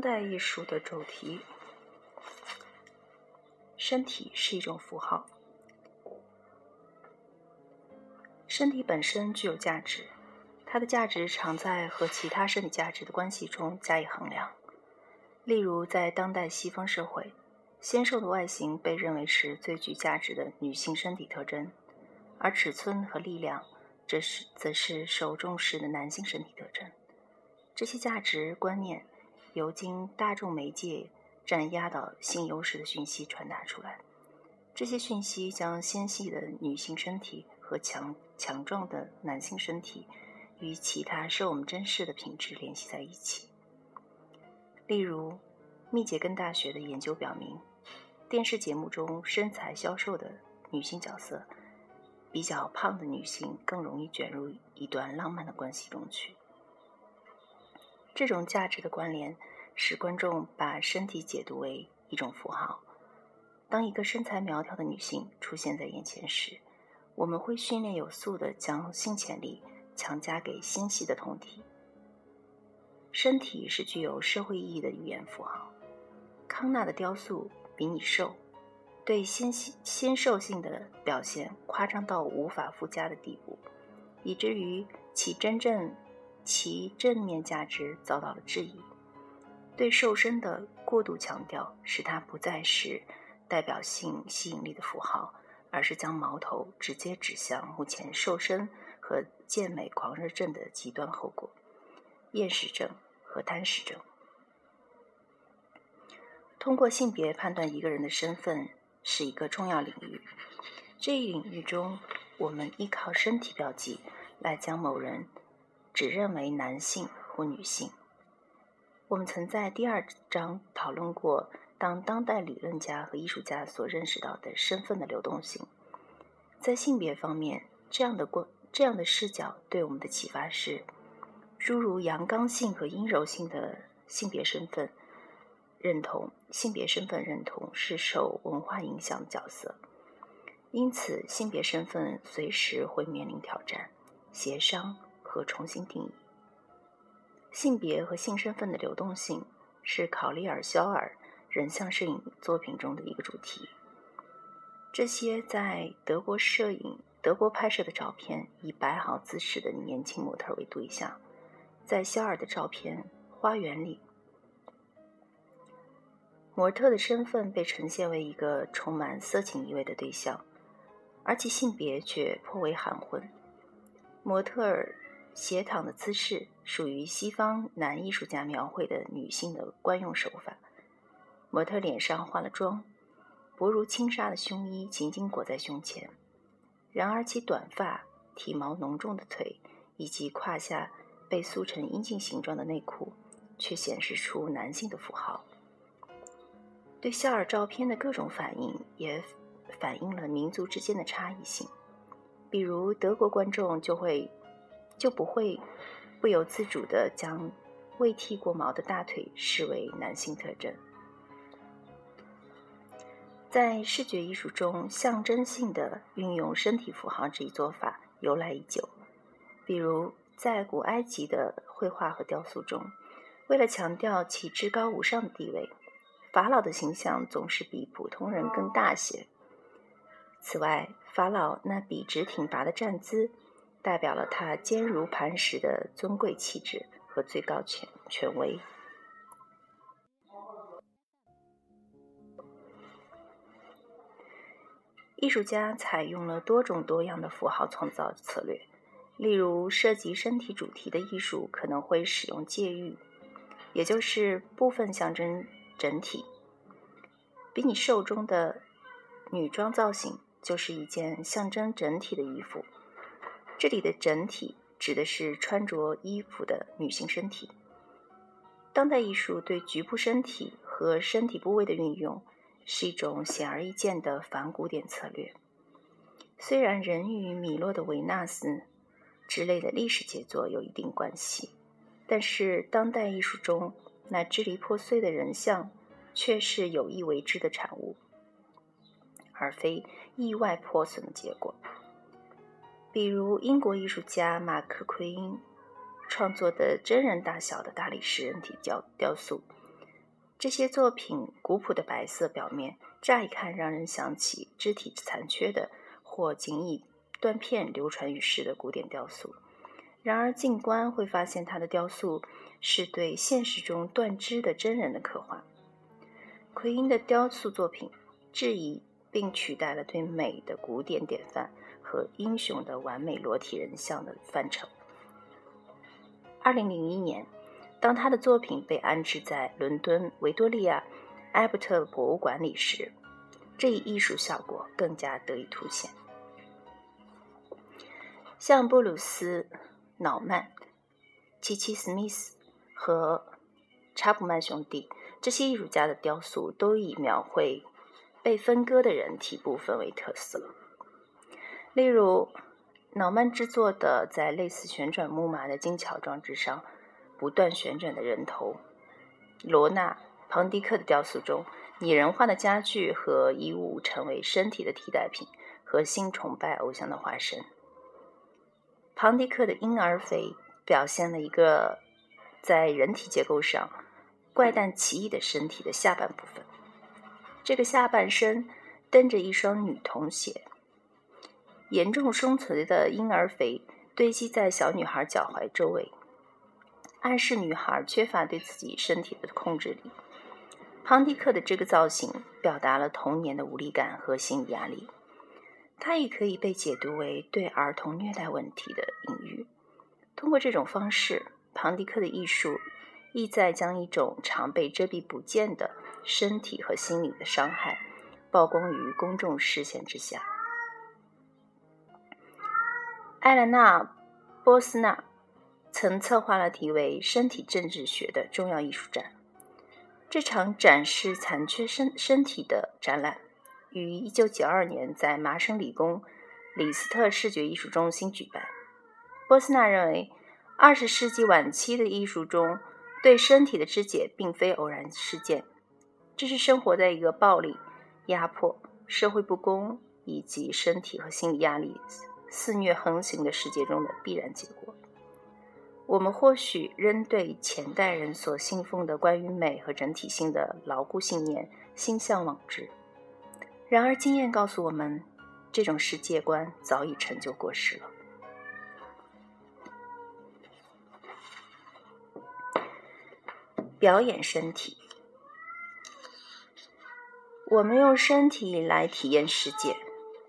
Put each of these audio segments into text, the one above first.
当代艺术的主题，身体是一种符号。身体本身具有价值，它的价值常在和其他身体价值的关系中加以衡量。例如，在当代西方社会，纤瘦的外形被认为是最具价值的女性身体特征，而尺寸和力量，这是则是受重视的男性身体特征。这些价值观念。由经大众媒介占压倒性优势的讯息传达出来，这些讯息将纤细的女性身体和强强壮的男性身体与其他受我们珍视的品质联系在一起。例如，密歇根大学的研究表明，电视节目中身材消瘦的女性角色，比较胖的女性更容易卷入一段浪漫的关系中去。这种价值的关联使观众把身体解读为一种符号。当一个身材苗条的女性出现在眼前时，我们会训练有素地将性潜力强加给纤细的酮体。身体是具有社会意义的语言符号。康纳的雕塑比你瘦，对纤细纤瘦性的表现夸张到无法附加的地步，以至于其真正。其正面价值遭到了质疑。对瘦身的过度强调，使它不再是代表性吸引力的符号，而是将矛头直接指向目前瘦身和健美狂热症的极端后果——厌食症和贪食症。通过性别判断一个人的身份是一个重要领域。这一领域中，我们依靠身体标记来将某人。只认为男性或女性。我们曾在第二章讨论过，当当代理论家和艺术家所认识到的身份的流动性。在性别方面，这样的过这样的视角对我们的启发是：诸如阳刚性和阴柔性的性别身份认同，性别身份认同是受文化影响的角色，因此性别身份随时会面临挑战、协商。和重新定义性别和性身份的流动性是考利尔·肖尔人像摄影作品中的一个主题。这些在德国摄影、德国拍摄的照片以摆好姿势的年轻模特为对象，在肖尔的照片《花园》里，模特的身份被呈现为一个充满色情意味的对象，而其性别却颇为含混。模特儿。斜躺的姿势属于西方男艺术家描绘的女性的惯用手法。模特脸上化了妆，薄如轻纱的胸衣紧紧裹在胸前。然而，其短发、体毛浓重的腿以及胯下被塑成阴茎形状的内裤，却显示出男性的符号。对肖尔照片的各种反应，也反映了民族之间的差异性。比如，德国观众就会。就不会不由自主地将未剃过毛的大腿视为男性特征。在视觉艺术中，象征性的运用身体符号这一做法由来已久。比如，在古埃及的绘画和雕塑中，为了强调其至高无上的地位，法老的形象总是比普通人更大些。此外，法老那笔直挺拔的站姿。代表了他坚如磐石的尊贵气质和最高权权威。艺术家采用了多种多样的符号创造策略，例如涉及身体主题的艺术可能会使用借喻，也就是部分象征整体。比你瘦中的女装造型就是一件象征整体的衣服。这里的整体指的是穿着衣服的女性身体。当代艺术对局部身体和身体部位的运用是一种显而易见的反古典策略。虽然人与米洛的维纳斯之类的历史杰作有一定关系，但是当代艺术中那支离破碎的人像却是有意为之的产物，而非意外破损的结果。比如，英国艺术家马克·奎因创作的真人大小的大理石人体雕雕塑，这些作品古朴的白色表面，乍一看让人想起肢体残缺的或仅以断片流传于世的古典雕塑。然而近观会发现，他的雕塑是对现实中断肢的真人的刻画。奎因的雕塑作品质疑并取代了对美的古典典范和英雄的完美裸体人像的范畴。二零零一年，当他的作品被安置在伦敦维多利亚艾伯特博物馆里时，这一艺术效果更加得以凸显。像布鲁斯。瑙曼、奇奇·史密斯和查普曼兄弟这些艺术家的雕塑都以描绘被分割的人体部分为特色。例如，瑙曼制作的在类似旋转木马的精巧装置上不断旋转的人头；罗纳·庞迪克的雕塑中，拟人化的家具和衣物成为身体的替代品和性崇拜偶像的化身。庞迪克的婴儿肥表现了一个在人体结构上怪诞奇异的身体的下半部分。这个下半身蹬着一双女童鞋，严重松垂的婴儿肥堆积在小女孩脚踝周围，暗示女孩缺乏对自己身体的控制力。庞迪克的这个造型表达了童年的无力感和心理压力。它也可以被解读为对儿童虐待问题的隐喻。通过这种方式，庞迪克的艺术意在将一种常被遮蔽不见的身体和心理的伤害曝光于公众视线之下。艾莲娜·波斯纳曾策划了题为“身体政治学”的重要艺术展。这场展示残缺身身体的展览。于一九九二年在麻省理工李斯特视觉艺术中心举办。波斯纳认为，二十世纪晚期的艺术中对身体的肢解并非偶然事件，这是生活在一个暴力、压迫、社会不公以及身体和心理压力肆虐横行的世界中的必然结果。我们或许仍对前代人所信奉的关于美和整体性的牢固信念心向往之。然而，经验告诉我们，这种世界观早已陈旧过时了。表演身体，我们用身体来体验世界。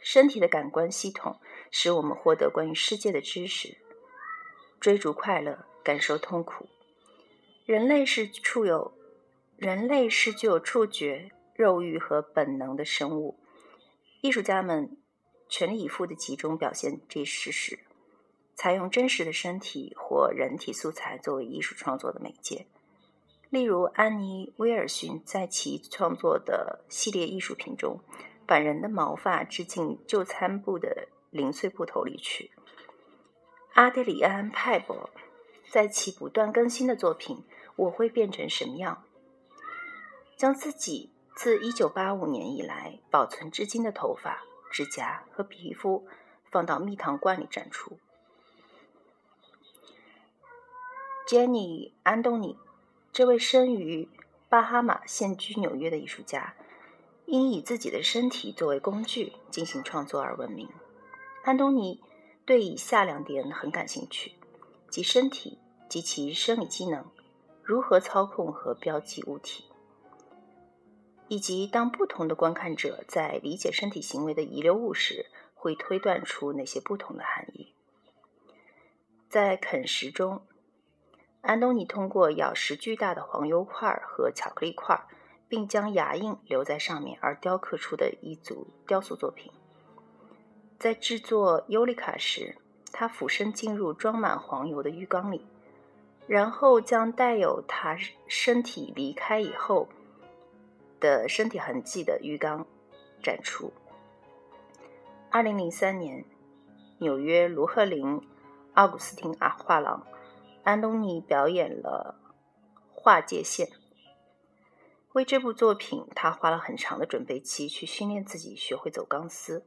身体的感官系统使我们获得关于世界的知识，追逐快乐，感受痛苦。人类是触有，人类是具有触觉。肉欲和本能的生物，艺术家们全力以赴地集中表现这一事实，采用真实的身体或人体素材作为艺术创作的媒介。例如，安妮·威尔逊在其创作的系列艺术品中，把人的毛发织进就餐布的零碎布头里去。阿德里安·派伯在其不断更新的作品《我会变成什么样》，将自己。自1985年以来保存至今的头发、指甲和皮肤放到蜜糖罐里展出。Jenny 安东尼，这位生于巴哈马、现居纽约的艺术家，因以自己的身体作为工具进行创作而闻名。安东尼对以下两点很感兴趣：即身体及其生理机能，如何操控和标记物体。以及当不同的观看者在理解身体行为的遗留物时，会推断出那些不同的含义。在啃食中，安东尼通过咬食巨大的黄油块和巧克力块，并将牙印留在上面而雕刻出的一组雕塑作品。在制作尤里卡时，他俯身进入装满黄油的浴缸里，然后将带有他身体离开以后。的身体痕迹的浴缸展出。二零零三年，纽约卢赫林奥古斯汀啊画廊，安东尼表演了画界线。为这部作品，他花了很长的准备期去训练自己，学会走钢丝，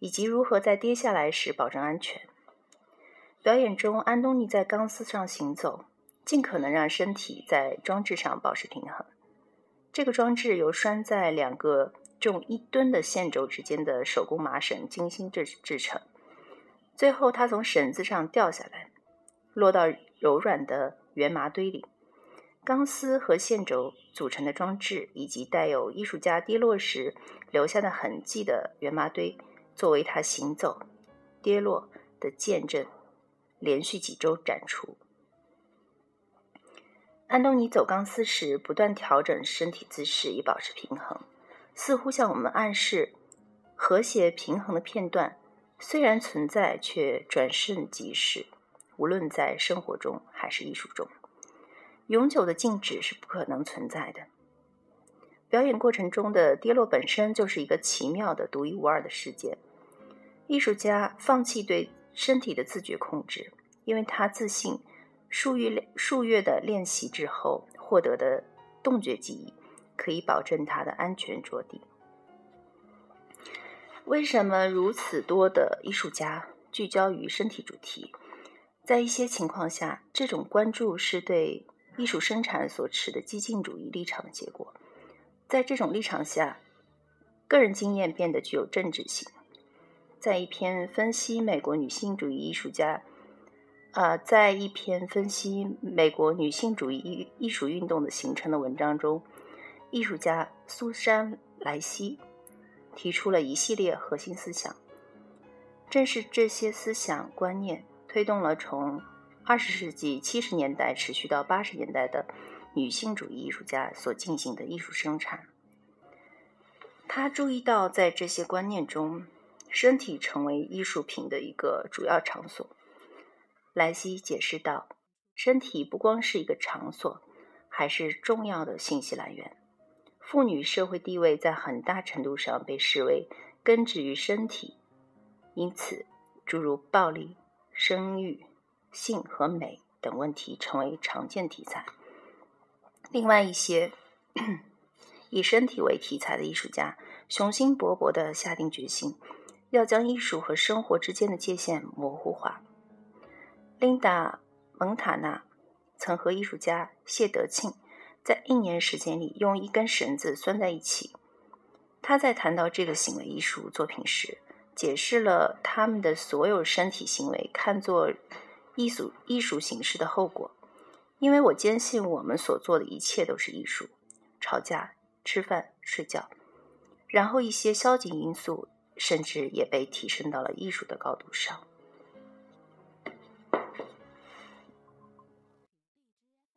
以及如何在跌下来时保证安全。表演中，安东尼在钢丝上行走，尽可能让身体在装置上保持平衡。这个装置由拴在两个重一吨的线轴之间的手工麻绳精心制制成。最后，它从绳子上掉下来，落到柔软的圆麻堆里。钢丝和线轴组成的装置，以及带有艺术家跌落时留下的痕迹的圆麻堆，作为他行走、跌落的见证，连续几周展出。安东尼走钢丝时，不断调整身体姿势以保持平衡，似乎向我们暗示：和谐平衡的片段虽然存在，却转瞬即逝，无论在生活中还是艺术中。永久的静止是不可能存在的。表演过程中的跌落本身就是一个奇妙的、独一无二的事件。艺术家放弃对身体的自觉控制，因为他自信数月数月的练习之后获得的动觉记忆可以保证他的安全着地。为什么如此多的艺术家聚焦于身体主题？在一些情况下，这种关注是对。艺术生产所持的激进主义立场的结果，在这种立场下，个人经验变得具有政治性。在一篇分析美国女性主义艺术家，呃，在一篇分析美国女性主义艺艺术运动的形成的文章中，艺术家苏珊·莱西提出了一系列核心思想。正是这些思想观念推动了从。二十世纪七十年代持续到八十年代的女性主义艺术家所进行的艺术生产，他注意到，在这些观念中，身体成为艺术品的一个主要场所。莱西解释道：“身体不光是一个场所，还是重要的信息来源。妇女社会地位在很大程度上被视为根植于身体，因此，诸如暴力、生育。”性和美等问题成为常见题材。另外一些以身体为题材的艺术家，雄心勃勃地下定决心，要将艺术和生活之间的界限模糊化。琳达·蒙塔纳曾和艺术家谢德庆在一年时间里用一根绳子拴在一起。他在谈到这个行为艺术作品时，解释了他们的所有身体行为看作。艺术艺术形式的后果，因为我坚信我们所做的一切都是艺术。吵架、吃饭、睡觉，然后一些消极因素甚至也被提升到了艺术的高度上。